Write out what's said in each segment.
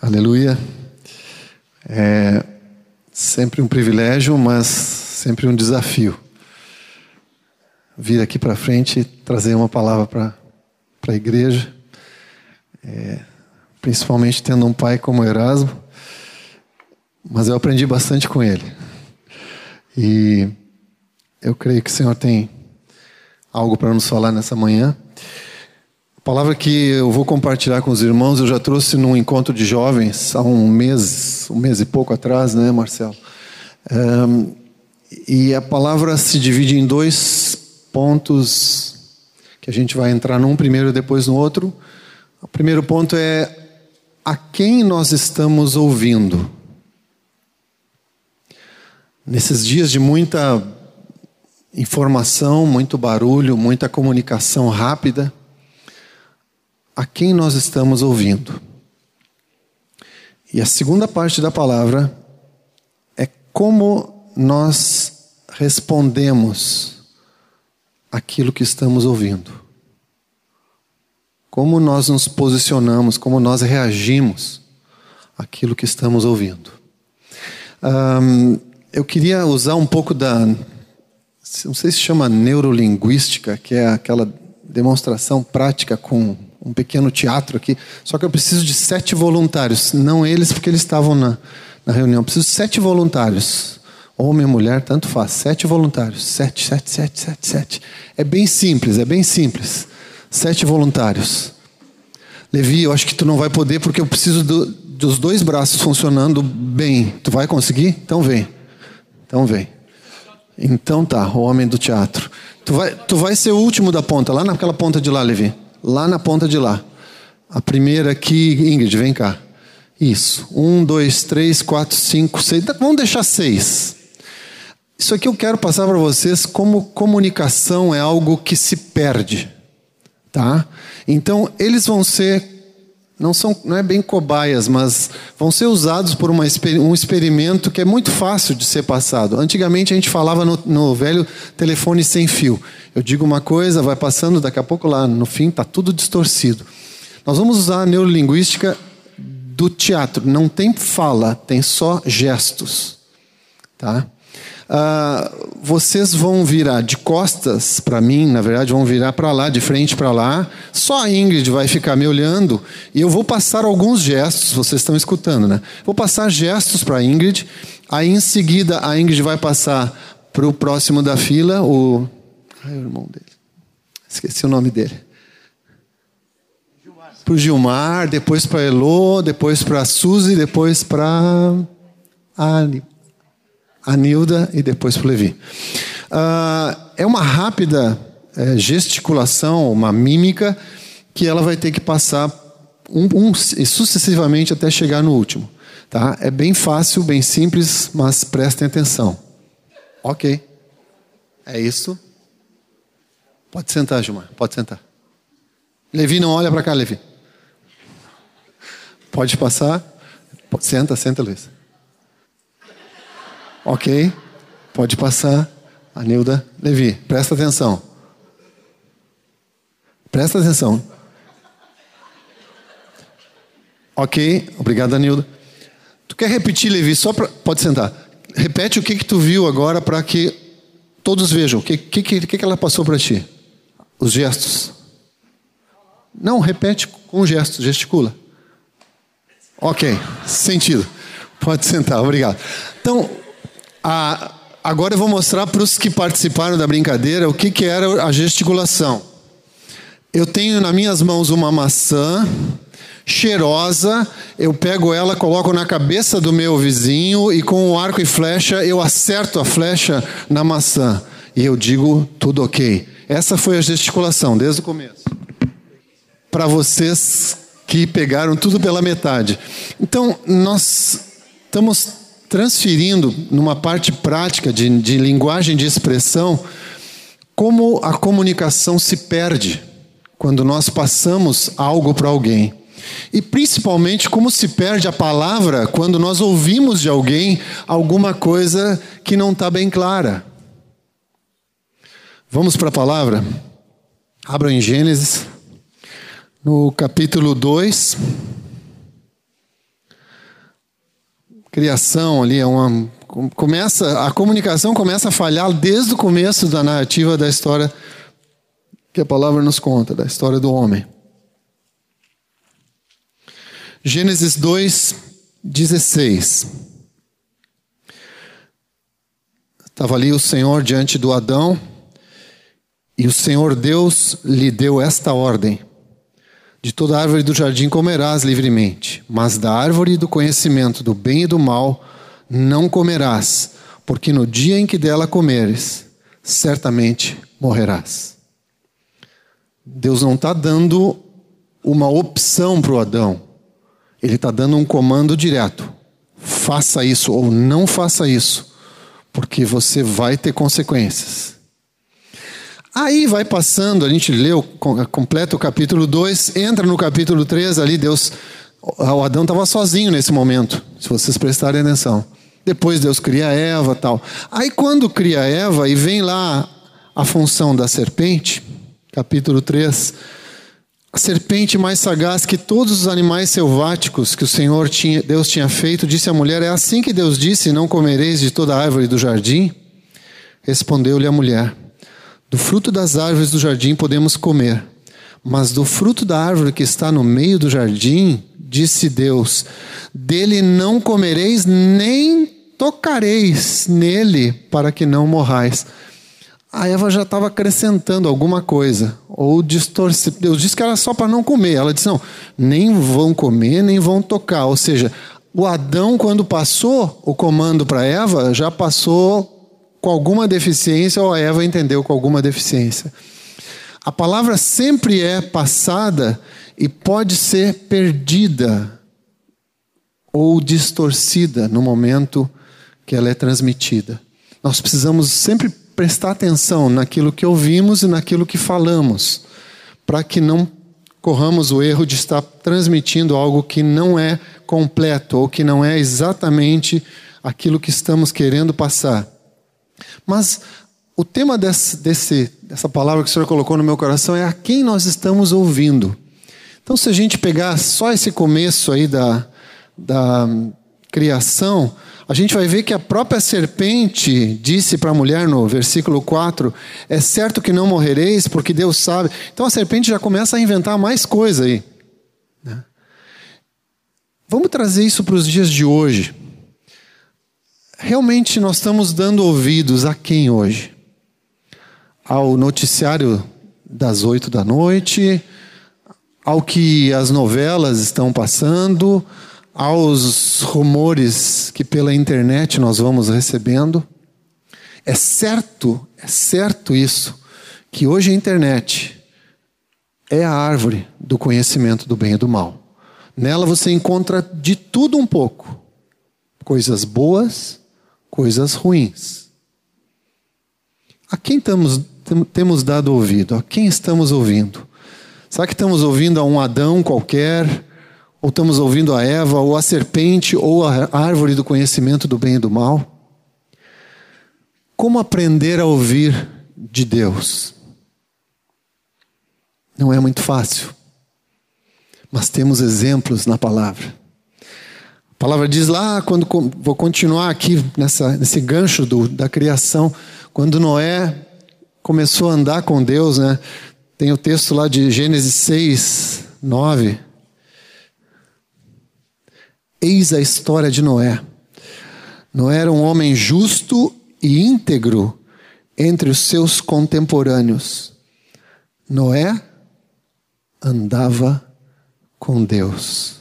Aleluia. É sempre um privilégio, mas sempre um desafio. Vir aqui para frente e trazer uma palavra para a igreja. É, principalmente tendo um pai como Erasmo. Mas eu aprendi bastante com ele. E eu creio que o Senhor tem algo para nos falar nessa manhã. Palavra que eu vou compartilhar com os irmãos, eu já trouxe num encontro de jovens há um mês, um mês e pouco atrás, né, Marcelo? Um, e a palavra se divide em dois pontos que a gente vai entrar num primeiro e depois no outro. O primeiro ponto é a quem nós estamos ouvindo. Nesses dias de muita informação, muito barulho, muita comunicação rápida, a quem nós estamos ouvindo. E a segunda parte da palavra é como nós respondemos aquilo que estamos ouvindo. Como nós nos posicionamos, como nós reagimos àquilo que estamos ouvindo. Eu queria usar um pouco da. Não sei se chama neurolinguística, que é aquela demonstração prática com um pequeno teatro aqui. Só que eu preciso de sete voluntários. Não eles, porque eles estavam na, na reunião. Eu preciso de sete voluntários. Homem mulher, tanto faz. Sete voluntários. Sete, sete, sete, sete, sete. É bem simples, é bem simples. Sete voluntários. Levi, eu acho que tu não vai poder porque eu preciso do, dos dois braços funcionando bem. Tu vai conseguir? Então vem. Então vem. Então tá, o homem do teatro. Tu vai, tu vai ser o último da ponta, lá naquela ponta de lá, Levi lá na ponta de lá. A primeira aqui, Ingrid, vem cá. Isso. Um, dois, três, quatro, cinco, seis. Vamos deixar seis. Isso aqui eu quero passar para vocês como comunicação é algo que se perde, tá? Então eles vão ser não são não é bem cobaias, mas vão ser usados por uma, um experimento que é muito fácil de ser passado. Antigamente a gente falava no, no velho telefone sem fio. Eu digo uma coisa, vai passando, daqui a pouco lá no fim está tudo distorcido. Nós vamos usar a neurolinguística do teatro. Não tem fala, tem só gestos, tá? Ah, vocês vão virar de costas para mim, na verdade, vão virar para lá, de frente para lá. Só a Ingrid vai ficar me olhando e eu vou passar alguns gestos, vocês estão escutando, né? Vou passar gestos para a Ingrid, aí em seguida a Ingrid vai passar para o próximo da fila, o. Ai, o irmão dele. Esqueci o nome dele. Para o Gilmar, depois para Elô, depois para a Suzy, depois para a a Nilda e depois para o Levi. Uh, é uma rápida é, gesticulação, uma mímica, que ela vai ter que passar um, um, sucessivamente até chegar no último. Tá? É bem fácil, bem simples, mas prestem atenção. Ok. É isso. Pode sentar, Gilmar. Pode sentar. Levi, não olha para cá, Levi. Pode passar. Senta, senta, Luiz. Ok, pode passar. Anilda Levi, presta atenção. Presta atenção. Ok, obrigado, Anilda. Tu quer repetir, Levi, só para. Pode sentar. Repete o que, que tu viu agora para que todos vejam. O que, que, que, que ela passou para ti? Os gestos. Não, repete com gestos, gesticula. Ok, sentido. Pode sentar, obrigado. Então, a, agora eu vou mostrar para os que participaram da brincadeira o que, que era a gesticulação. Eu tenho nas minhas mãos uma maçã cheirosa, eu pego ela, coloco na cabeça do meu vizinho e com o arco e flecha eu acerto a flecha na maçã. E eu digo tudo ok. Essa foi a gesticulação desde o começo. Para vocês que pegaram tudo pela metade. Então, nós estamos transferindo numa parte prática de, de linguagem de expressão como a comunicação se perde quando nós passamos algo para alguém. E principalmente como se perde a palavra quando nós ouvimos de alguém alguma coisa que não está bem clara. Vamos para a palavra? Abra em Gênesis, no capítulo 2. Criação ali, é uma começa a comunicação começa a falhar desde o começo da narrativa da história que a palavra nos conta, da história do homem. Gênesis 2, 16. Estava ali o Senhor diante do Adão, e o Senhor Deus lhe deu esta ordem: De toda árvore do jardim comerás livremente, mas da árvore do conhecimento do bem e do mal não comerás, porque no dia em que dela comeres, certamente morrerás. Deus não está dando uma opção para o Adão, ele está dando um comando direto: faça isso ou não faça isso, porque você vai ter consequências. Aí vai passando, a gente leu, completa o capítulo 2, entra no capítulo 3, ali Deus. O Adão estava sozinho nesse momento, se vocês prestarem atenção. Depois Deus cria Eva tal. Aí quando cria Eva e vem lá a função da serpente, capítulo 3, a serpente mais sagaz que todos os animais selváticos que o Senhor tinha, Deus tinha feito, disse à mulher: É assim que Deus disse: Não comereis de toda árvore do jardim? Respondeu-lhe a mulher: Do fruto das árvores do jardim podemos comer, mas do fruto da árvore que está no meio do jardim, disse Deus: Dele não comereis nem tocareis nele para que não morrais. A Eva já estava acrescentando alguma coisa, ou distorce. Deus disse que era só para não comer. Ela disse: não, nem vão comer, nem vão tocar. Ou seja, o Adão, quando passou o comando para Eva, já passou com alguma deficiência, ou a Eva entendeu com alguma deficiência. A palavra sempre é passada e pode ser perdida ou distorcida no momento que ela é transmitida. Nós precisamos sempre prestar atenção naquilo que ouvimos e naquilo que falamos, para que não corramos o erro de estar transmitindo algo que não é completo ou que não é exatamente aquilo que estamos querendo passar. Mas o tema desse, desse, dessa palavra que o Senhor colocou no meu coração é a quem nós estamos ouvindo. Então, se a gente pegar só esse começo aí da, da criação, a gente vai ver que a própria serpente disse para a mulher no versículo 4: É certo que não morrereis, porque Deus sabe. Então a serpente já começa a inventar mais coisa aí. Né? Vamos trazer isso para os dias de hoje. Realmente nós estamos dando ouvidos a quem hoje? Ao noticiário das oito da noite, ao que as novelas estão passando, aos rumores que pela internet nós vamos recebendo. É certo, é certo isso, que hoje a internet é a árvore do conhecimento do bem e do mal. Nela você encontra de tudo um pouco: coisas boas, coisas ruins. A quem estamos, temos dado ouvido? A quem estamos ouvindo? Será que estamos ouvindo a um Adão qualquer? Ou estamos ouvindo a Eva, ou a serpente, ou a árvore do conhecimento do bem e do mal? Como aprender a ouvir de Deus? Não é muito fácil, mas temos exemplos na palavra. A palavra diz lá, quando vou continuar aqui nessa, nesse gancho do, da criação, quando Noé começou a andar com Deus, né? Tem o texto lá de Gênesis 6, 9. Eis a história de Noé. Noé era um homem justo e íntegro entre os seus contemporâneos. Noé andava com Deus.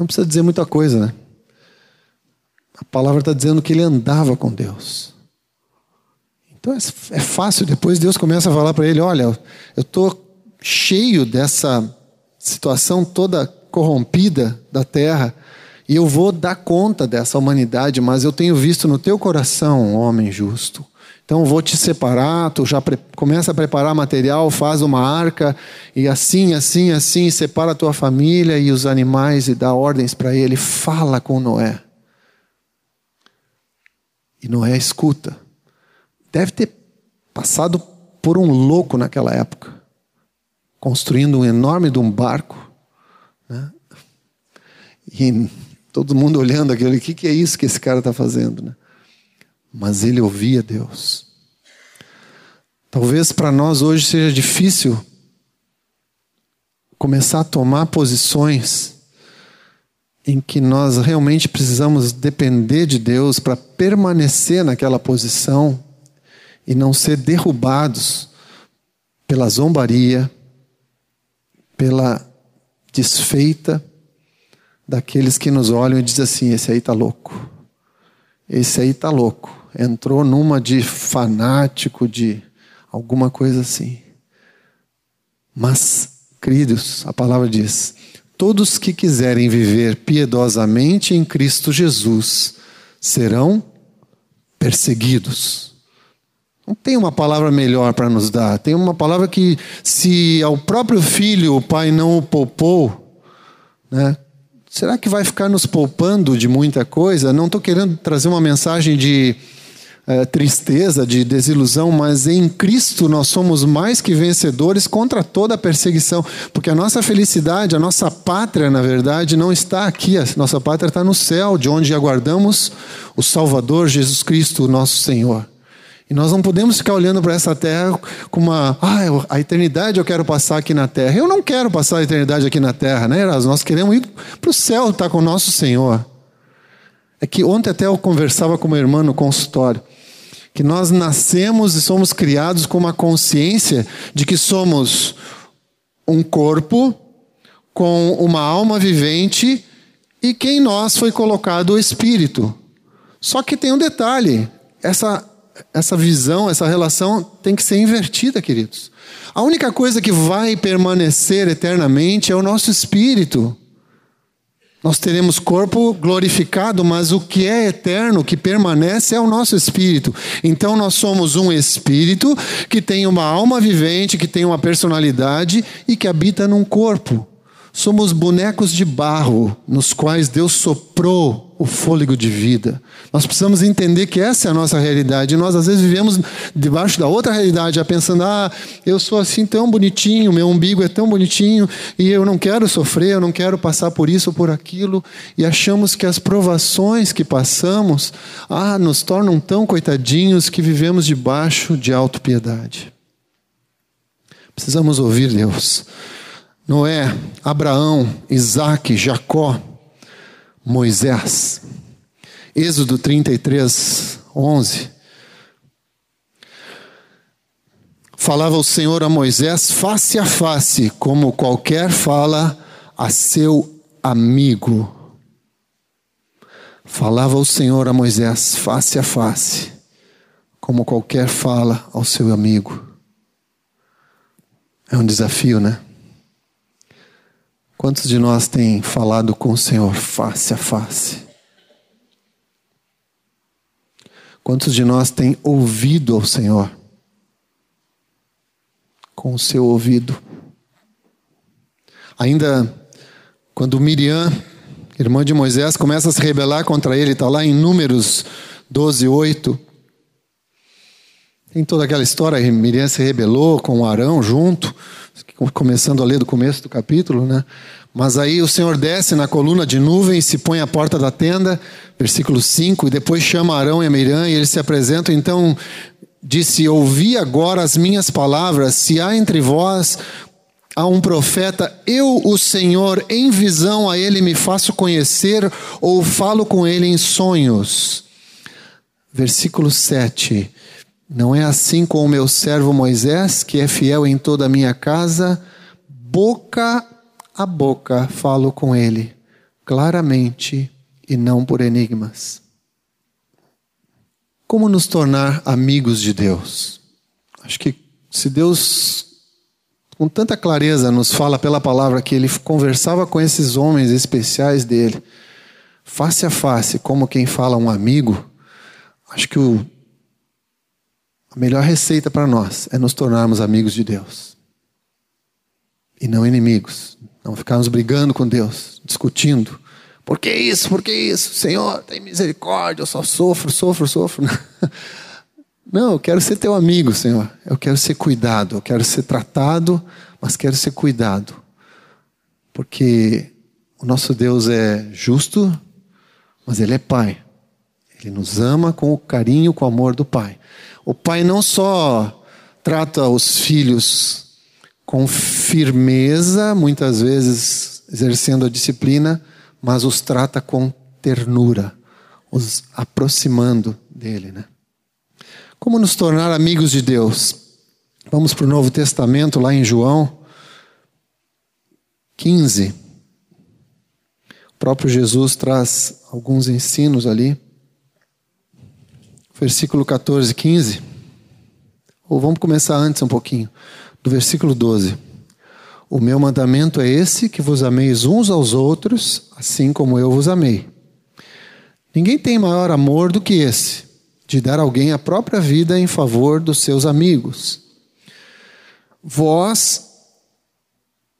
Não precisa dizer muita coisa, né? A palavra está dizendo que ele andava com Deus. Então é, é fácil, depois Deus começa a falar para ele: olha, eu estou cheio dessa situação toda corrompida da terra, e eu vou dar conta dessa humanidade, mas eu tenho visto no teu coração homem justo. Então vou te separar, tu já começa a preparar material, faz uma arca, e assim, assim, assim, separa a tua família e os animais e dá ordens para ele. Fala com Noé. E Noé escuta. Deve ter passado por um louco naquela época, construindo um enorme de um barco né? E Todo mundo olhando aquilo, o que, que é isso que esse cara está fazendo? Né? Mas ele ouvia Deus. Talvez para nós hoje seja difícil começar a tomar posições em que nós realmente precisamos depender de Deus para permanecer naquela posição e não ser derrubados pela zombaria, pela desfeita daqueles que nos olham e dizem assim: esse aí está louco, esse aí está louco, entrou numa de fanático, de alguma coisa assim. Mas, queridos, a palavra diz: todos que quiserem viver piedosamente em Cristo Jesus serão perseguidos. Não tem uma palavra melhor para nos dar. Tem uma palavra que, se ao próprio filho o pai não o poupou, né, será que vai ficar nos poupando de muita coisa? Não estou querendo trazer uma mensagem de é, tristeza, de desilusão, mas em Cristo nós somos mais que vencedores contra toda perseguição, porque a nossa felicidade, a nossa pátria, na verdade, não está aqui, a nossa pátria está no céu, de onde aguardamos o Salvador Jesus Cristo, nosso Senhor. E nós não podemos ficar olhando para essa terra com uma. Ah, a eternidade eu quero passar aqui na terra. Eu não quero passar a eternidade aqui na terra, né, Erasmo? Nós queremos ir para o céu, estar tá com o nosso Senhor. É que ontem até eu conversava com uma irmã no consultório. Que nós nascemos e somos criados com uma consciência de que somos um corpo com uma alma vivente e que em nós foi colocado o espírito. Só que tem um detalhe: essa essa visão, essa relação tem que ser invertida, queridos. A única coisa que vai permanecer eternamente é o nosso espírito. Nós teremos corpo glorificado, mas o que é eterno, que permanece, é o nosso espírito. Então nós somos um espírito que tem uma alma vivente, que tem uma personalidade e que habita num corpo. Somos bonecos de barro nos quais Deus soprou o fôlego de vida. Nós precisamos entender que essa é a nossa realidade. Nós, às vezes, vivemos debaixo da outra realidade, já pensando: ah, eu sou assim tão bonitinho, meu umbigo é tão bonitinho, e eu não quero sofrer, eu não quero passar por isso ou por aquilo. E achamos que as provações que passamos ah, nos tornam tão coitadinhos que vivemos debaixo de autopiedade. Precisamos ouvir Deus. Noé, Abraão, Isaac, Jacó, Moisés. Êxodo 33, 11. Falava o Senhor a Moisés face a face, como qualquer fala a seu amigo. Falava o Senhor a Moisés face a face, como qualquer fala ao seu amigo. É um desafio, né? Quantos de nós têm falado com o Senhor face a face? Quantos de nós têm ouvido ao Senhor com o seu ouvido? Ainda quando Miriam, irmã de Moisés, começa a se rebelar contra ele, está lá em Números 12, 8. Tem toda aquela história, Miriam se rebelou com Arão junto começando a ler do começo do capítulo, né? Mas aí o Senhor desce na coluna de nuvem se põe à porta da tenda, versículo 5, e depois chama Arão e Miriam e eles se apresentam. Então disse: Ouvi agora as minhas palavras, se há entre vós a um profeta, eu, o Senhor, em visão a ele me faço conhecer ou falo com ele em sonhos. Versículo 7. Não é assim com o meu servo Moisés, que é fiel em toda a minha casa, boca a boca falo com ele, claramente e não por enigmas. Como nos tornar amigos de Deus? Acho que se Deus, com tanta clareza, nos fala pela palavra que ele conversava com esses homens especiais dele, face a face, como quem fala um amigo, acho que o a melhor receita para nós é nos tornarmos amigos de Deus. E não inimigos. Não ficarmos brigando com Deus, discutindo. Por que isso? Por que isso? Senhor, tem misericórdia, eu só sofro, sofro, sofro. Não, eu quero ser teu amigo, Senhor. Eu quero ser cuidado, eu quero ser tratado, mas quero ser cuidado. Porque o nosso Deus é justo, mas Ele é Pai. Ele nos ama com o carinho, com o amor do Pai. O Pai não só trata os filhos com firmeza, muitas vezes exercendo a disciplina, mas os trata com ternura, os aproximando dele. Né? Como nos tornar amigos de Deus? Vamos para o Novo Testamento, lá em João 15. O próprio Jesus traz alguns ensinos ali. Versículo 14, 15. Ou vamos começar antes um pouquinho, do versículo 12. O meu mandamento é esse: que vos ameis uns aos outros, assim como eu vos amei. Ninguém tem maior amor do que esse, de dar alguém a própria vida em favor dos seus amigos. Vós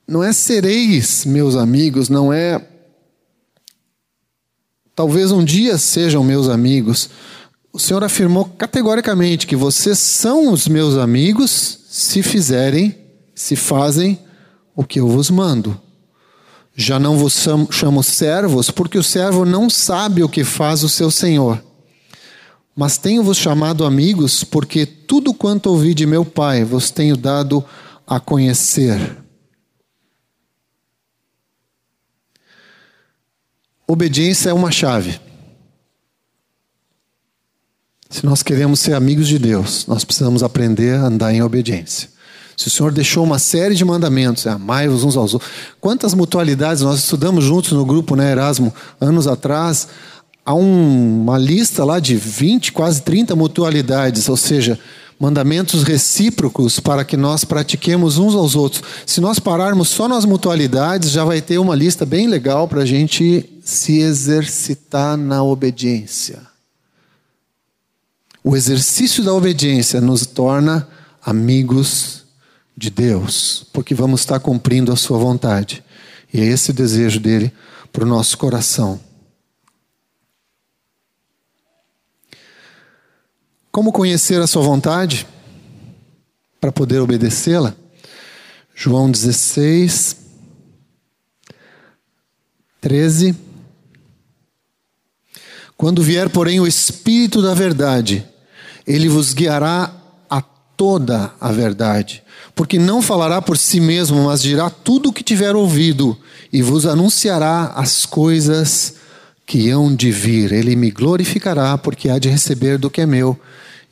não é sereis meus amigos, não é. Talvez um dia sejam meus amigos. O Senhor afirmou categoricamente que vocês são os meus amigos se fizerem, se fazem o que eu vos mando. Já não vos chamo servos, porque o servo não sabe o que faz o seu senhor. Mas tenho-vos chamado amigos, porque tudo quanto ouvi de meu Pai vos tenho dado a conhecer. Obediência é uma chave. Se nós queremos ser amigos de Deus, nós precisamos aprender a andar em obediência. Se o Senhor deixou uma série de mandamentos, é amai-vos uns aos outros. Quantas mutualidades nós estudamos juntos no grupo, né, Erasmo, anos atrás? Há um, uma lista lá de 20, quase 30 mutualidades, ou seja, mandamentos recíprocos para que nós pratiquemos uns aos outros. Se nós pararmos só nas mutualidades, já vai ter uma lista bem legal para a gente se exercitar na obediência. O exercício da obediência nos torna amigos de Deus, porque vamos estar cumprindo a Sua vontade. E é esse desejo dele para o nosso coração. Como conhecer a sua vontade para poder obedecê-la? João 16, 13. Quando vier, porém, o Espírito da Verdade, ele vos guiará a toda a verdade, porque não falará por si mesmo, mas dirá tudo o que tiver ouvido e vos anunciará as coisas que hão de vir. Ele me glorificará, porque há de receber do que é meu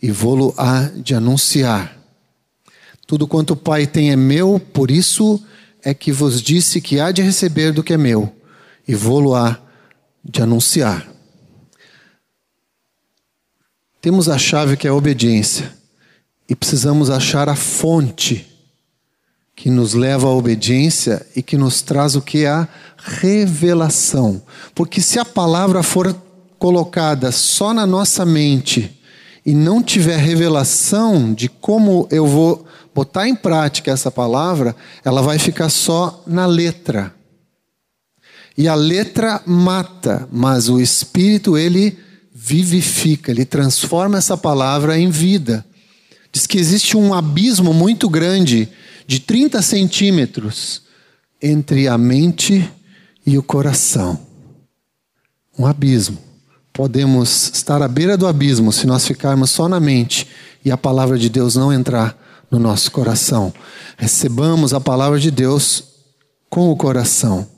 e vou-lo há de anunciar. Tudo quanto o Pai tem é meu, por isso é que vos disse que há de receber do que é meu e vou-lo há de anunciar. Temos a chave que é a obediência e precisamos achar a fonte que nos leva à obediência e que nos traz o que? A revelação. Porque se a palavra for colocada só na nossa mente e não tiver revelação de como eu vou botar em prática essa palavra, ela vai ficar só na letra. E a letra mata, mas o espírito ele vivifica, ele transforma essa palavra em vida. Diz que existe um abismo muito grande de 30 centímetros entre a mente e o coração. Um abismo. Podemos estar à beira do abismo se nós ficarmos só na mente e a palavra de Deus não entrar no nosso coração. Recebamos a palavra de Deus com o coração.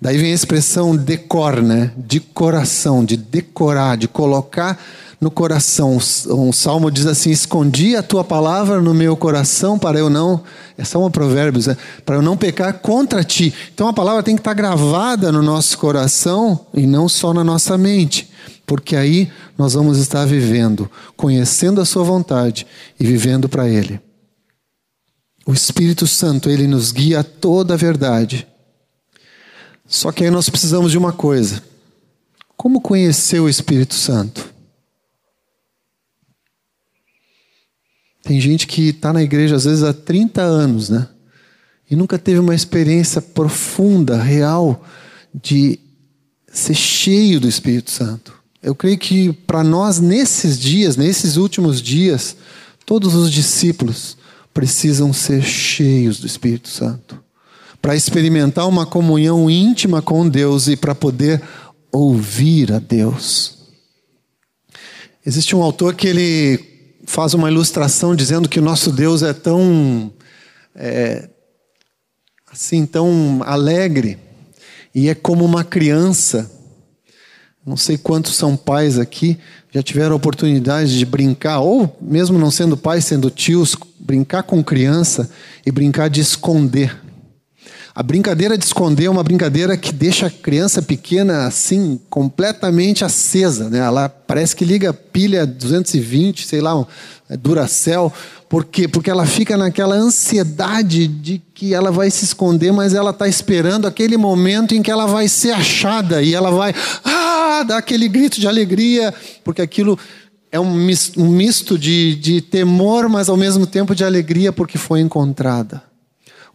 Daí vem a expressão decor, né? De coração, de decorar, de colocar no coração. Um salmo diz assim: Escondi a tua palavra no meu coração para eu não. É só um provérbio, né? para eu não pecar contra ti. Então a palavra tem que estar gravada no nosso coração e não só na nossa mente. Porque aí nós vamos estar vivendo, conhecendo a Sua vontade e vivendo para Ele. O Espírito Santo, ele nos guia a toda a verdade. Só que aí nós precisamos de uma coisa: como conhecer o Espírito Santo? Tem gente que está na igreja às vezes há 30 anos, né? E nunca teve uma experiência profunda, real, de ser cheio do Espírito Santo. Eu creio que para nós, nesses dias, nesses últimos dias, todos os discípulos precisam ser cheios do Espírito Santo. Para experimentar uma comunhão íntima com Deus e para poder ouvir a Deus. Existe um autor que ele faz uma ilustração dizendo que o nosso Deus é tão é, assim tão alegre e é como uma criança. Não sei quantos são pais aqui já tiveram a oportunidade de brincar, ou mesmo não sendo pais, sendo tios, brincar com criança e brincar de esconder. A brincadeira de esconder é uma brincadeira que deixa a criança pequena assim, completamente acesa. Né? Ela parece que liga pilha 220, sei lá, é, Duracell. Por quê? Porque ela fica naquela ansiedade de que ela vai se esconder, mas ela está esperando aquele momento em que ela vai ser achada e ela vai ah, dar aquele grito de alegria, porque aquilo é um misto, um misto de, de temor, mas ao mesmo tempo de alegria, porque foi encontrada.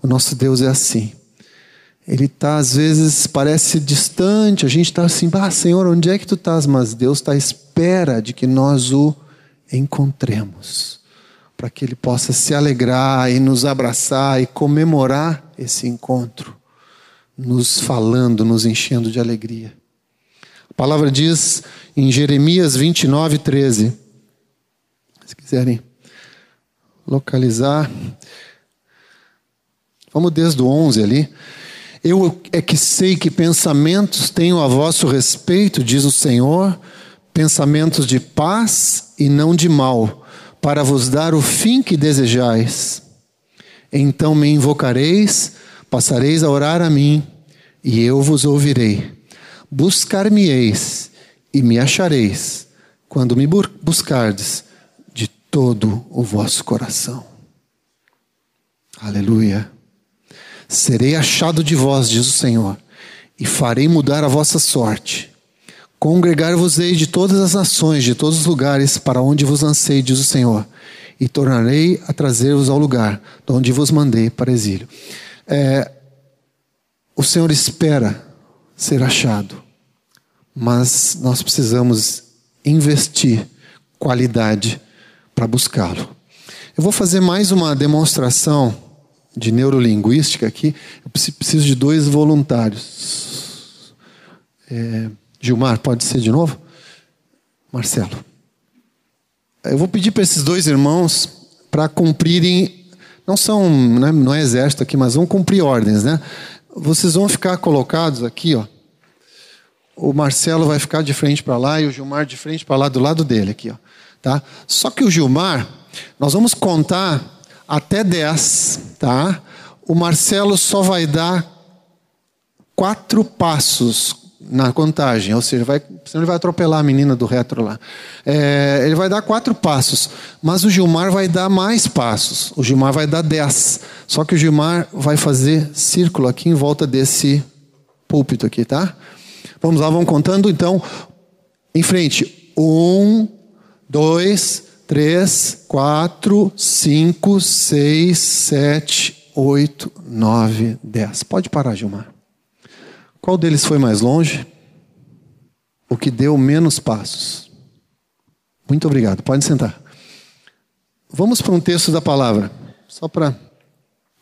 O nosso Deus é assim. Ele está, às vezes, parece distante, a gente está assim, ah, Senhor, onde é que tu estás? Mas Deus está à espera de que nós o encontremos, para que Ele possa se alegrar e nos abraçar e comemorar esse encontro, nos falando, nos enchendo de alegria. A palavra diz em Jeremias 29, 13, se quiserem localizar, vamos desde o 11 ali. Eu é que sei que pensamentos tenho a vosso respeito, diz o Senhor, pensamentos de paz e não de mal, para vos dar o fim que desejais. Então me invocareis, passareis a orar a mim, e eu vos ouvirei. Buscar-me-eis e me achareis, quando me buscardes de todo o vosso coração. Aleluia. Serei achado de vós, diz o Senhor, e farei mudar a vossa sorte. Congregar-vos-ei de todas as nações, de todos os lugares, para onde vos lancei, diz o Senhor, e tornarei a trazer-vos ao lugar de onde vos mandei para exílio. É, o Senhor espera ser achado, mas nós precisamos investir qualidade para buscá-lo. Eu vou fazer mais uma demonstração de neurolinguística aqui, eu preciso de dois voluntários. É, Gilmar, pode ser de novo? Marcelo. Eu vou pedir para esses dois irmãos para cumprirem, não são, né, não é exército aqui, mas vão cumprir ordens, né? Vocês vão ficar colocados aqui, ó. O Marcelo vai ficar de frente para lá e o Gilmar de frente para lá, do lado dele aqui, ó. Tá? Só que o Gilmar, nós vamos contar até 10, tá? O Marcelo só vai dar quatro passos na contagem, ou seja, vai, senão ele vai atropelar a menina do retro lá. É, ele vai dar quatro passos, mas o Gilmar vai dar mais passos. O Gilmar vai dar dez. Só que o Gilmar vai fazer círculo aqui em volta desse púlpito aqui, tá? Vamos lá, vamos contando então. Em frente. Um, dois, três, quatro, cinco, seis, sete, oito, nove, dez. Pode parar, Gilmar. Qual deles foi mais longe? O que deu menos passos. Muito obrigado. Pode sentar. Vamos para um texto da palavra, só para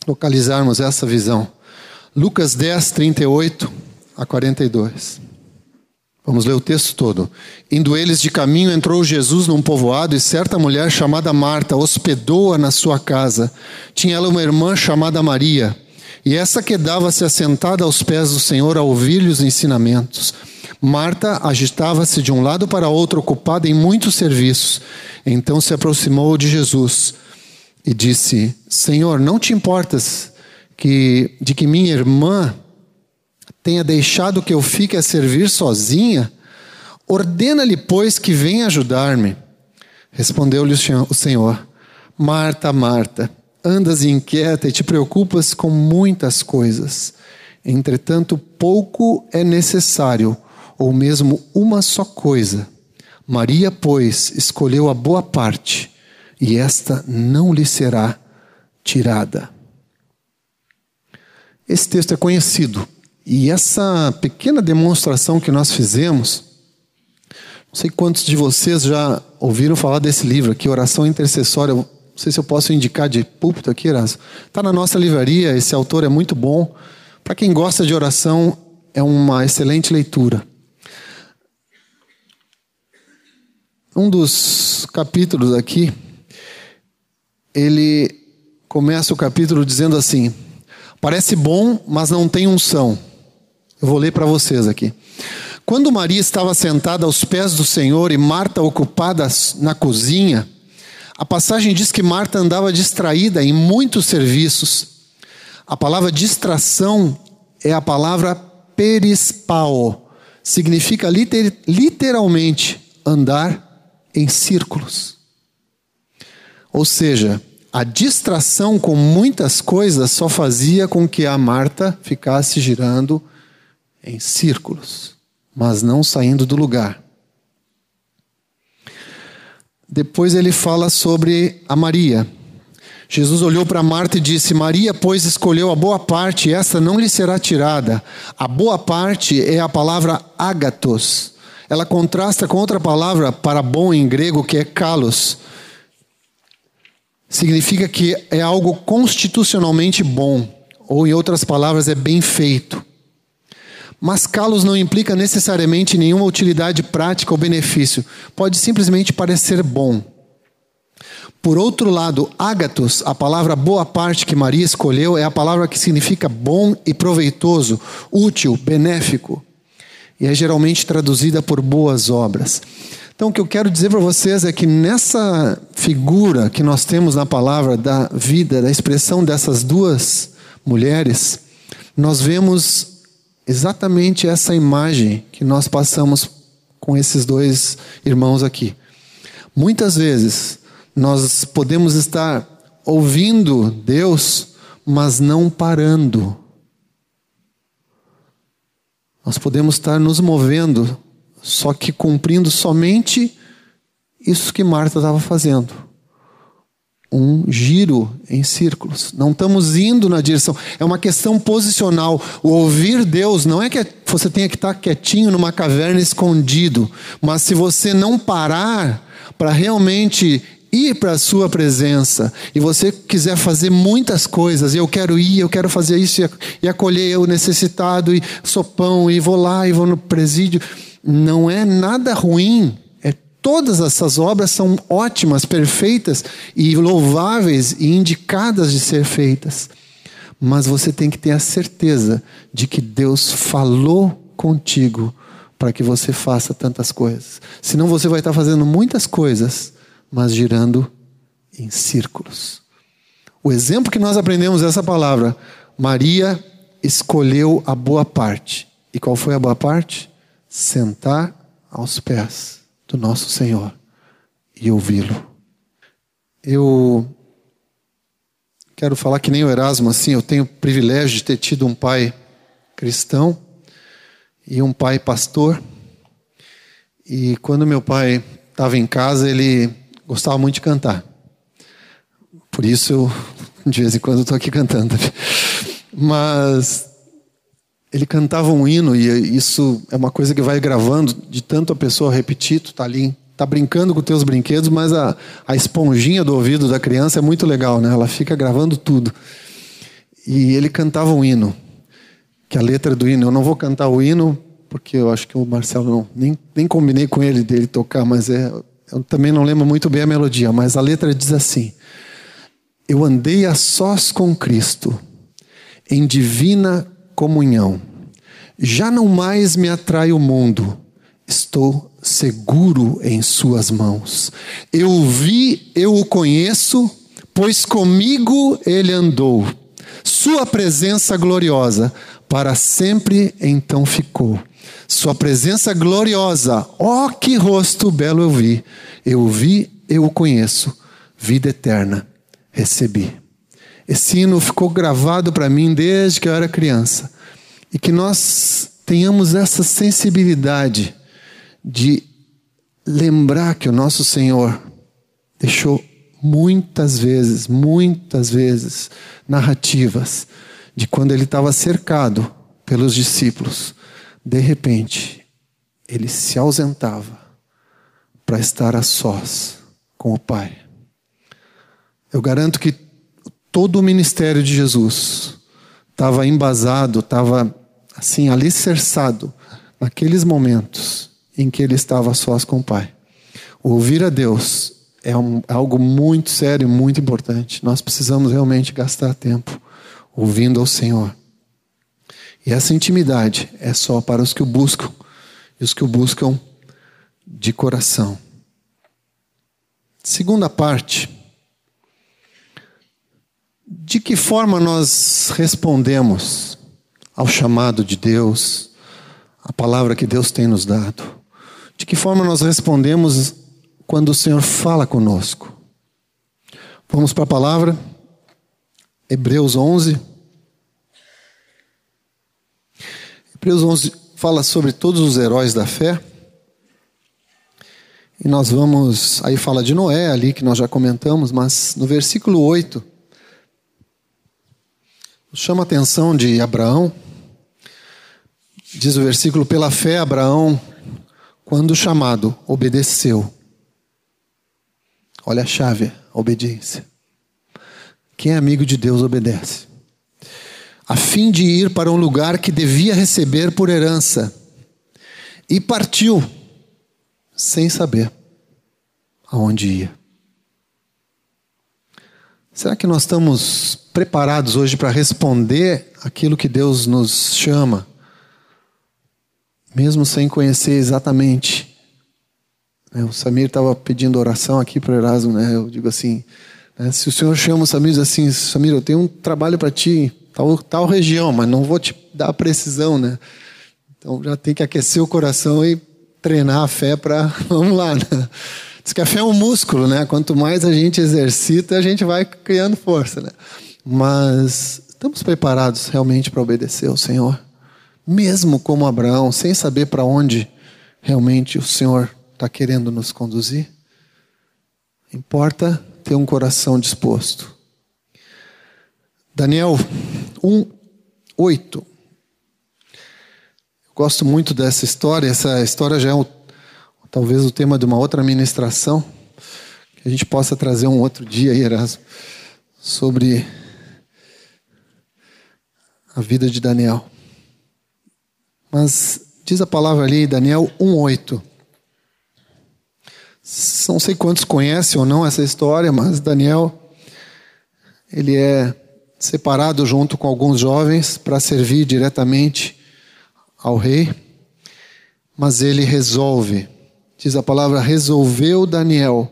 localizarmos essa visão. Lucas 10, 38 a 42. Vamos ler o texto todo. Indo eles de caminho, entrou Jesus num povoado e certa mulher chamada Marta hospedou-a na sua casa. Tinha ela uma irmã chamada Maria, e essa quedava-se assentada aos pés do Senhor a ouvir-lhe os ensinamentos. Marta agitava-se de um lado para outro, ocupada em muitos serviços. Então se aproximou de Jesus e disse: Senhor, não te importas que de que minha irmã tenha deixado que eu fique a servir sozinha? Ordena-lhe, pois, que venha ajudar-me. Respondeu-lhe o Senhor: Marta, Marta, andas inquieta e te preocupas com muitas coisas. Entretanto, pouco é necessário, ou mesmo uma só coisa. Maria, pois, escolheu a boa parte, e esta não lhe será tirada. Esse texto é conhecido e essa pequena demonstração que nós fizemos, não sei quantos de vocês já ouviram falar desse livro aqui, Oração Intercessória. Não sei se eu posso indicar de púlpito aqui, Erasmo. Está na nossa livraria, esse autor é muito bom. Para quem gosta de oração, é uma excelente leitura. Um dos capítulos aqui, ele começa o capítulo dizendo assim: Parece bom, mas não tem unção. Eu vou ler para vocês aqui. Quando Maria estava sentada aos pés do Senhor e Marta ocupada na cozinha, a passagem diz que Marta andava distraída em muitos serviços. A palavra distração é a palavra perispao. Significa liter, literalmente andar em círculos. Ou seja, a distração com muitas coisas só fazia com que a Marta ficasse girando em círculos mas não saindo do lugar. Depois ele fala sobre a Maria. Jesus olhou para Marta e disse: Maria, pois, escolheu a boa parte, esta não lhe será tirada. A boa parte é a palavra ágatos. Ela contrasta com outra palavra para bom em grego, que é kalos. Significa que é algo constitucionalmente bom, ou em outras palavras, é bem feito. Mas calos não implica necessariamente nenhuma utilidade prática ou benefício. Pode simplesmente parecer bom. Por outro lado, ágatos, a palavra boa parte que Maria escolheu, é a palavra que significa bom e proveitoso, útil, benéfico. E é geralmente traduzida por boas obras. Então, o que eu quero dizer para vocês é que nessa figura que nós temos na palavra da vida, da expressão dessas duas mulheres, nós vemos exatamente essa imagem que nós passamos com esses dois irmãos aqui. Muitas vezes nós podemos estar ouvindo Deus, mas não parando. Nós podemos estar nos movendo, só que cumprindo somente isso que Marta estava fazendo um giro em círculos. Não estamos indo na direção. É uma questão posicional. O ouvir Deus não é que você tenha que estar quietinho numa caverna escondido, mas se você não parar para realmente ir para a sua presença e você quiser fazer muitas coisas, eu quero ir, eu quero fazer isso e acolher o necessitado e sopão e vou lá e vou no presídio, não é nada ruim Todas essas obras são ótimas, perfeitas e louváveis e indicadas de ser feitas. Mas você tem que ter a certeza de que Deus falou contigo para que você faça tantas coisas. Senão você vai estar fazendo muitas coisas, mas girando em círculos. O exemplo que nós aprendemos dessa palavra, Maria escolheu a boa parte. E qual foi a boa parte? Sentar aos pés do nosso Senhor e ouvi-lo. Eu quero falar que nem o Erasmo, assim, eu tenho o privilégio de ter tido um pai cristão e um pai pastor. E quando meu pai estava em casa, ele gostava muito de cantar. Por isso eu, de vez em quando, estou aqui cantando. Mas ele cantava um hino e isso é uma coisa que vai gravando de tanto a pessoa repetir, tu tá ali, tá brincando com teus brinquedos, mas a, a esponjinha do ouvido da criança é muito legal, né? Ela fica gravando tudo. E ele cantava um hino, que a letra do hino, eu não vou cantar o hino porque eu acho que o Marcelo não nem, nem combinei com ele dele tocar, mas é eu também não lembro muito bem a melodia, mas a letra diz assim: Eu andei a sós com Cristo em divina comunhão. Já não mais me atrai o mundo, estou seguro em Suas mãos. Eu o vi, eu o conheço, pois comigo ele andou. Sua presença gloriosa para sempre então ficou. Sua presença gloriosa, ó oh, que rosto belo eu vi. Eu o vi, eu o conheço, vida eterna recebi. Esse hino ficou gravado para mim desde que eu era criança. E que nós tenhamos essa sensibilidade de lembrar que o nosso Senhor deixou muitas vezes, muitas vezes, narrativas de quando ele estava cercado pelos discípulos, de repente, ele se ausentava para estar a sós com o Pai. Eu garanto que todo o ministério de Jesus estava embasado, estava assim alicerçado naqueles momentos em que ele estava sós com o Pai. Ouvir a Deus é um, algo muito sério, muito importante. Nós precisamos realmente gastar tempo ouvindo ao Senhor. E essa intimidade é só para os que o buscam e os que o buscam de coração. Segunda parte. De que forma nós respondemos ao chamado de Deus, à palavra que Deus tem nos dado? De que forma nós respondemos quando o Senhor fala conosco? Vamos para a palavra, Hebreus 11. Hebreus 11 fala sobre todos os heróis da fé. E nós vamos, aí fala de Noé ali, que nós já comentamos, mas no versículo 8, chama a atenção de Abraão. Diz o versículo: pela fé, Abraão, quando chamado, obedeceu. Olha a chave, a obediência. Quem é amigo de Deus obedece. A fim de ir para um lugar que devia receber por herança. E partiu sem saber aonde ia. Será que nós estamos preparados hoje para responder aquilo que Deus nos chama, mesmo sem conhecer exatamente? Né, o Samir estava pedindo oração aqui para o Erasmo, né? Eu digo assim, né? se o Senhor chama o Samir diz assim, Samir, eu tenho um trabalho para ti, tal, tal região, mas não vou te dar precisão, né? Então já tem que aquecer o coração e treinar a fé para. Vamos lá, né? Diz que a fé é um músculo, né? Quanto mais a gente exercita, a gente vai criando força, né? Mas estamos preparados realmente para obedecer ao Senhor? Mesmo como Abraão, sem saber para onde realmente o Senhor está querendo nos conduzir? Importa ter um coração disposto. Daniel 1, 8. Gosto muito dessa história. Essa história já é o, talvez o tema de uma outra ministração que a gente possa trazer um outro dia aí, Erasmo, sobre a vida de Daniel. Mas diz a palavra ali, Daniel 1:8. Não sei quantos conhecem ou não essa história, mas Daniel ele é separado junto com alguns jovens para servir diretamente ao rei, mas ele resolve, diz a palavra, resolveu Daniel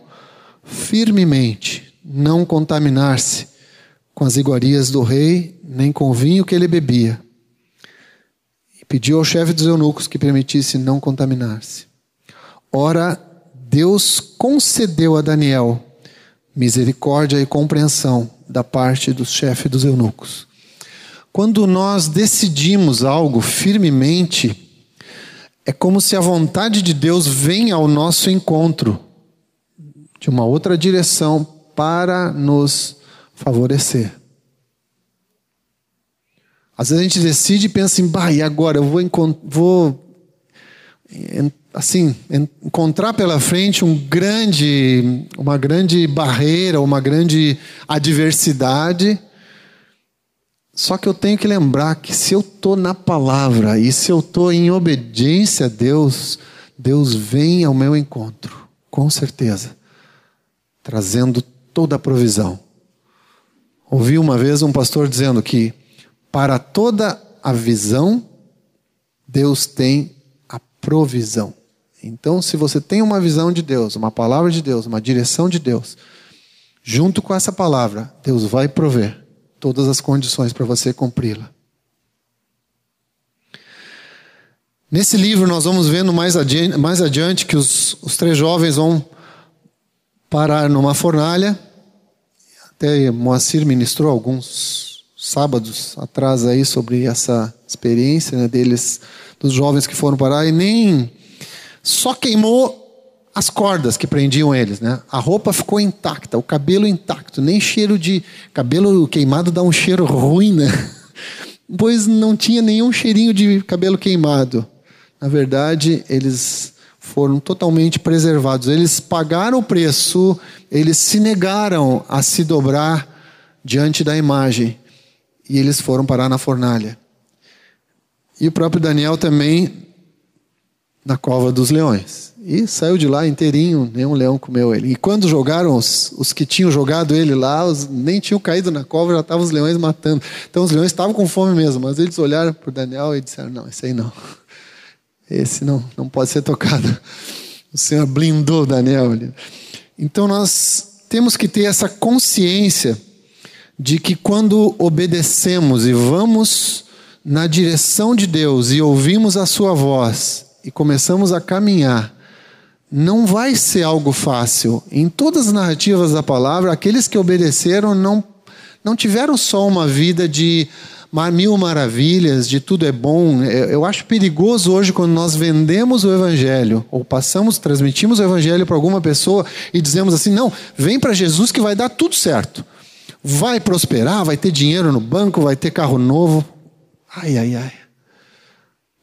firmemente não contaminar-se com as iguarias do rei, nem com o vinho que ele bebia. E pediu ao chefe dos eunucos que permitisse não contaminar-se. Ora, Deus concedeu a Daniel misericórdia e compreensão da parte do chefe dos eunucos. Quando nós decidimos algo firmemente, é como se a vontade de Deus vem ao nosso encontro de uma outra direção para nos favorecer. Às vezes a gente decide e pensa assim, bah, e agora eu vou, vou assim, encontrar pela frente um grande, uma grande barreira, uma grande adversidade só que eu tenho que lembrar que se eu estou na palavra e se eu estou em obediência a Deus, Deus vem ao meu encontro, com certeza, trazendo toda a provisão. Ouvi uma vez um pastor dizendo que para toda a visão, Deus tem a provisão. Então, se você tem uma visão de Deus, uma palavra de Deus, uma direção de Deus, junto com essa palavra, Deus vai prover todas as condições para você cumpri-la. Nesse livro, nós vamos vendo mais adiante, mais adiante que os, os três jovens vão parar numa fornalha. Até Moacir ministrou alguns sábados atrás aí sobre essa experiência né, deles, dos jovens que foram parar, e nem só queimou as cordas que prendiam eles, né? A roupa ficou intacta, o cabelo intacto, nem cheiro de cabelo queimado dá um cheiro ruim, né? Pois não tinha nenhum cheirinho de cabelo queimado. Na verdade, eles foram totalmente preservados. Eles pagaram o preço, eles se negaram a se dobrar diante da imagem e eles foram parar na fornalha. E o próprio Daniel também na cova dos leões. E saiu de lá inteirinho, nenhum leão comeu ele. E quando jogaram os, os que tinham jogado ele lá, os, nem tinham caído na cova, já estavam os leões matando. Então os leões estavam com fome mesmo, mas eles olharam para Daniel e disseram: Não, esse aí não. Esse não, não pode ser tocado. O Senhor blindou Daniel. Então nós temos que ter essa consciência de que quando obedecemos e vamos na direção de Deus e ouvimos a Sua voz e começamos a caminhar, não vai ser algo fácil. Em todas as narrativas da palavra, aqueles que obedeceram não, não tiveram só uma vida de mil maravilhas, de tudo é bom. É, eu acho perigoso hoje quando nós vendemos o evangelho, ou passamos, transmitimos o evangelho para alguma pessoa e dizemos assim: não, vem para Jesus que vai dar tudo certo. Vai prosperar, vai ter dinheiro no banco, vai ter carro novo. Ai, ai, ai.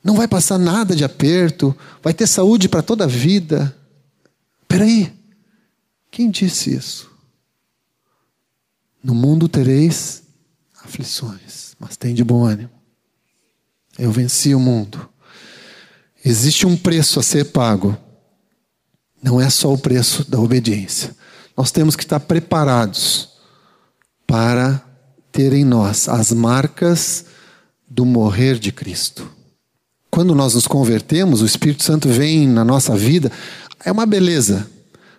Não vai passar nada de aperto, vai ter saúde para toda a vida. Peraí, quem disse isso? No mundo tereis aflições, mas tem de bom ânimo. Eu venci o mundo. Existe um preço a ser pago. Não é só o preço da obediência. Nós temos que estar preparados para ter em nós as marcas do morrer de Cristo. Quando nós nos convertemos, o Espírito Santo vem na nossa vida, é uma beleza.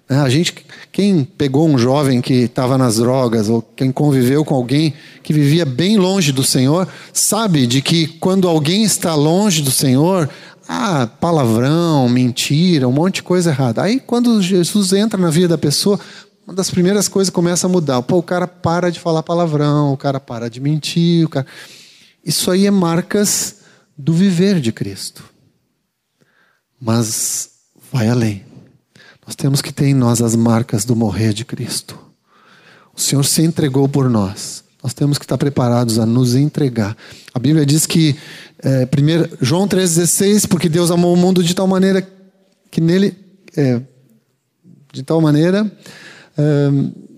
Né? A gente, quem pegou um jovem que estava nas drogas, ou quem conviveu com alguém que vivia bem longe do Senhor, sabe de que quando alguém está longe do Senhor, ah, palavrão, mentira, um monte de coisa errada. Aí quando Jesus entra na vida da pessoa, uma das primeiras coisas começa a mudar. Pô, o cara para de falar palavrão, o cara para de mentir, o cara... Isso aí é marcas do viver de Cristo. Mas vai além. Nós temos que ter em nós as marcas do morrer de Cristo. O Senhor se entregou por nós. Nós temos que estar preparados a nos entregar. A Bíblia diz que, é, primeiro, João 3,16, porque Deus amou o mundo de tal maneira que nele, é, de tal maneira, é,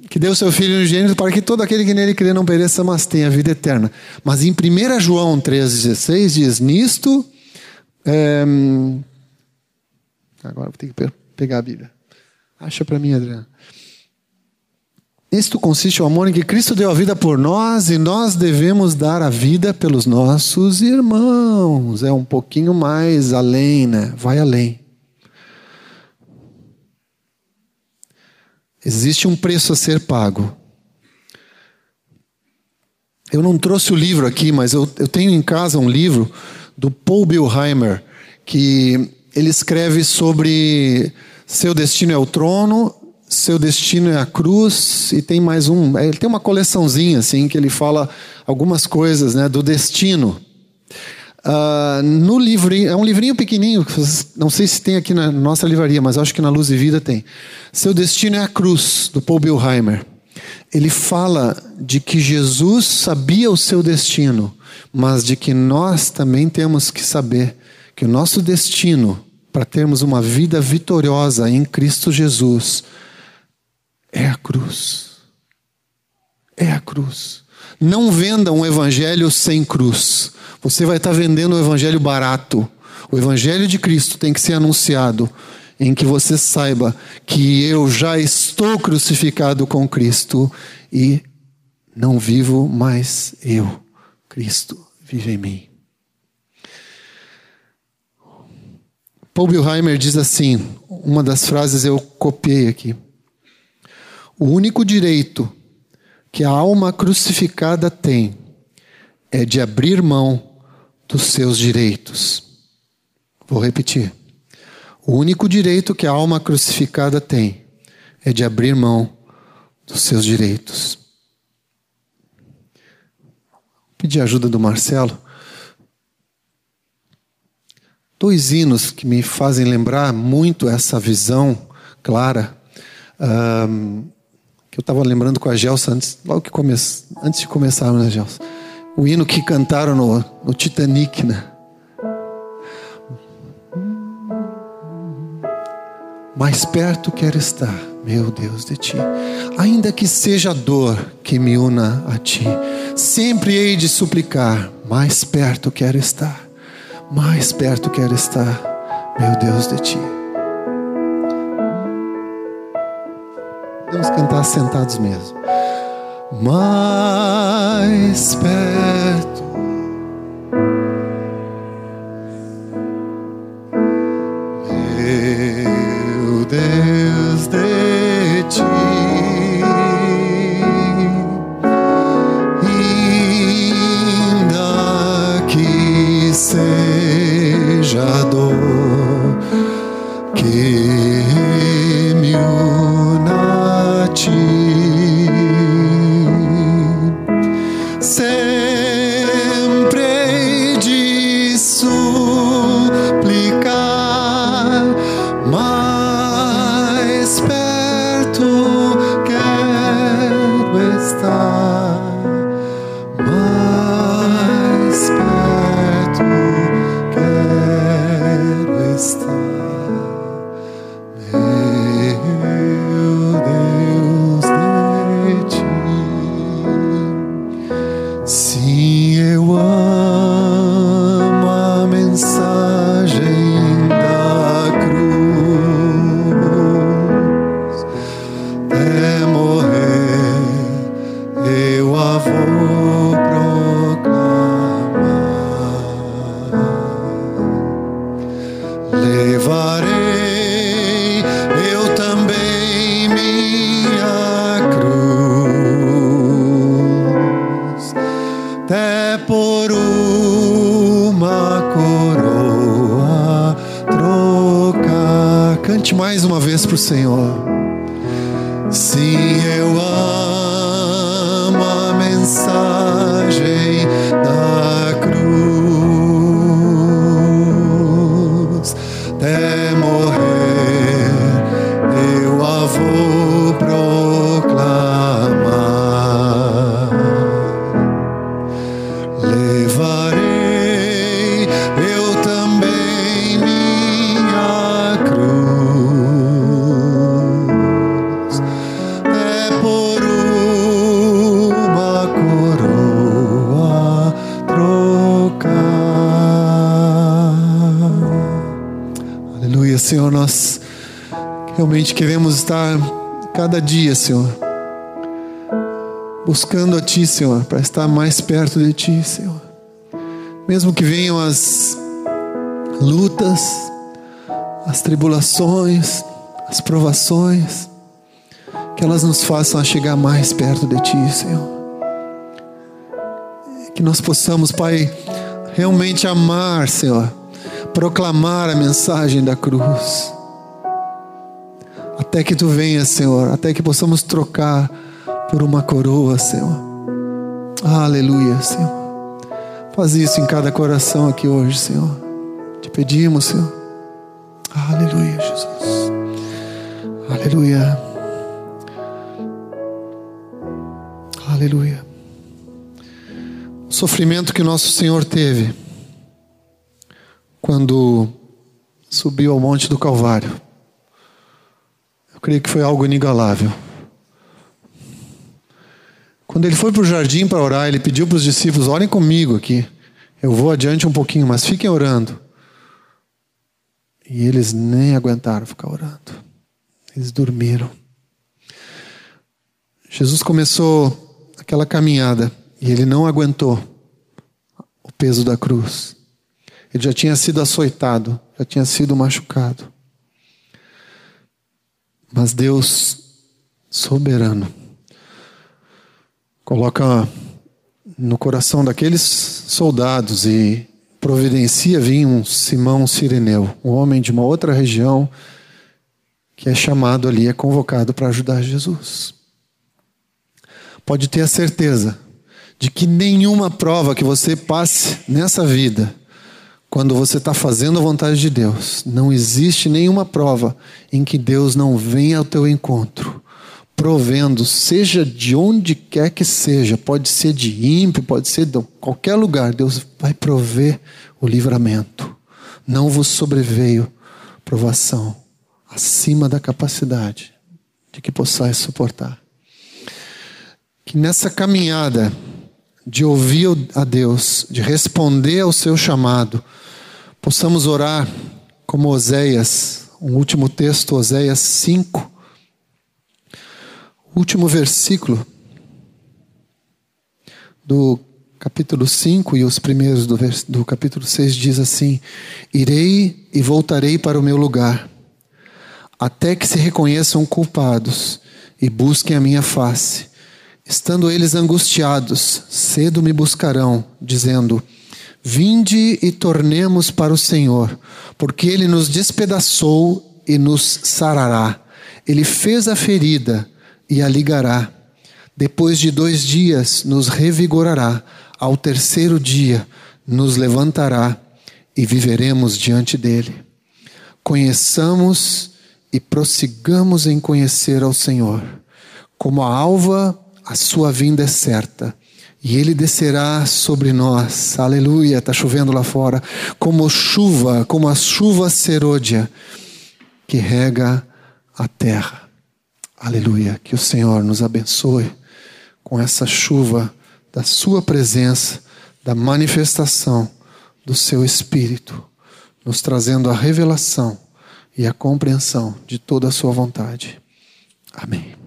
que deu seu Filho unigênito para que todo aquele que nele crê não pereça, mas tenha vida eterna. Mas em 1 João 3,16 diz: Nisto. É, agora vou ter que pegar a Bíblia. Acha para mim, Adriana. Isto consiste o amor em que Cristo deu a vida por nós e nós devemos dar a vida pelos nossos irmãos. É um pouquinho mais além, né? Vai além. Existe um preço a ser pago. Eu não trouxe o livro aqui, mas eu, eu tenho em casa um livro do Paul Bilheimer, que ele escreve sobre seu destino é o trono, seu destino é a cruz e tem mais um. Ele tem uma coleçãozinha assim que ele fala algumas coisas, né, do destino. Uh, no livrinho, é um livrinho pequenininho, não sei se tem aqui na nossa livraria, mas acho que na Luz e Vida tem. Seu destino é a cruz, do Paul Bilheimer. Ele fala de que Jesus sabia o seu destino, mas de que nós também temos que saber que o nosso destino para termos uma vida vitoriosa em Cristo Jesus é a cruz. É a cruz. Não venda um evangelho sem cruz. Você vai estar vendendo um evangelho barato. O evangelho de Cristo tem que ser anunciado em que você saiba que eu já estou crucificado com Cristo e não vivo mais eu. Cristo vive em mim. Paul Bilheimer diz assim, uma das frases eu copiei aqui. O único direito que a alma crucificada tem é de abrir mão dos seus direitos. Vou repetir. O único direito que a alma crucificada tem é de abrir mão dos seus direitos. Pedir ajuda do Marcelo dois hinos que me fazem lembrar muito essa visão clara. Um, que eu estava lembrando com a Gelsa antes, logo que come, antes de começarmos, né, Gelsa? O hino que cantaram no, no Titanic, né? Mais perto quero estar, meu Deus, de ti. Ainda que seja a dor que me una a ti, sempre hei de suplicar, mais perto quero estar mais perto quero estar. meu Deus, de ti. Vamos cantar sentados mesmo. Mais perto. Cruz. Realmente queremos estar cada dia, Senhor buscando a Ti, Senhor, para estar mais perto de Ti, Senhor. Mesmo que venham as lutas, as tribulações, as provações, que elas nos façam chegar mais perto de Ti, Senhor. Que nós possamos, Pai, realmente amar, Senhor, proclamar a mensagem da cruz. Até que Tu venhas, Senhor, até que possamos trocar por uma coroa, Senhor. Aleluia, Senhor. Faz isso em cada coração aqui hoje, Senhor. Te pedimos, Senhor. Aleluia, Jesus. Aleluia. Aleluia. O sofrimento que nosso Senhor teve quando subiu ao monte do Calvário. Eu creio que foi algo inigualável. Quando ele foi para o jardim para orar, ele pediu para os discípulos: orem comigo aqui. Eu vou adiante um pouquinho, mas fiquem orando. E eles nem aguentaram ficar orando. Eles dormiram. Jesus começou aquela caminhada e ele não aguentou o peso da cruz. Ele já tinha sido açoitado, já tinha sido machucado. Mas Deus, soberano, coloca no coração daqueles soldados e providencia vir um Simão Sireneu, um homem de uma outra região que é chamado ali, é convocado para ajudar Jesus. Pode ter a certeza de que nenhuma prova que você passe nessa vida, quando você está fazendo a vontade de Deus, não existe nenhuma prova em que Deus não venha ao teu encontro provendo, seja de onde quer que seja, pode ser de ímpio, pode ser de qualquer lugar, Deus vai prover o livramento. Não vos sobreveio provação acima da capacidade de que possais suportar. Que nessa caminhada de ouvir a Deus, de responder ao seu chamado, possamos orar como Oséias, um último texto, Oséias 5, último versículo do capítulo 5 e os primeiros do, do capítulo 6 diz assim: Irei e voltarei para o meu lugar, até que se reconheçam culpados e busquem a minha face. Estando eles angustiados, cedo me buscarão, dizendo: Vinde e tornemos para o Senhor, porque ele nos despedaçou e nos sarará. Ele fez a ferida e a ligará. Depois de dois dias nos revigorará ao terceiro dia nos levantará e viveremos diante dele. Conheçamos e prossigamos em conhecer ao Senhor. Como a alva, a sua vinda é certa. E ele descerá sobre nós. Aleluia, está chovendo lá fora. Como chuva, como a chuva serôdia que rega a terra. Aleluia. Que o Senhor nos abençoe com essa chuva da Sua presença, da manifestação do Seu Espírito, nos trazendo a revelação e a compreensão de toda a Sua vontade. Amém.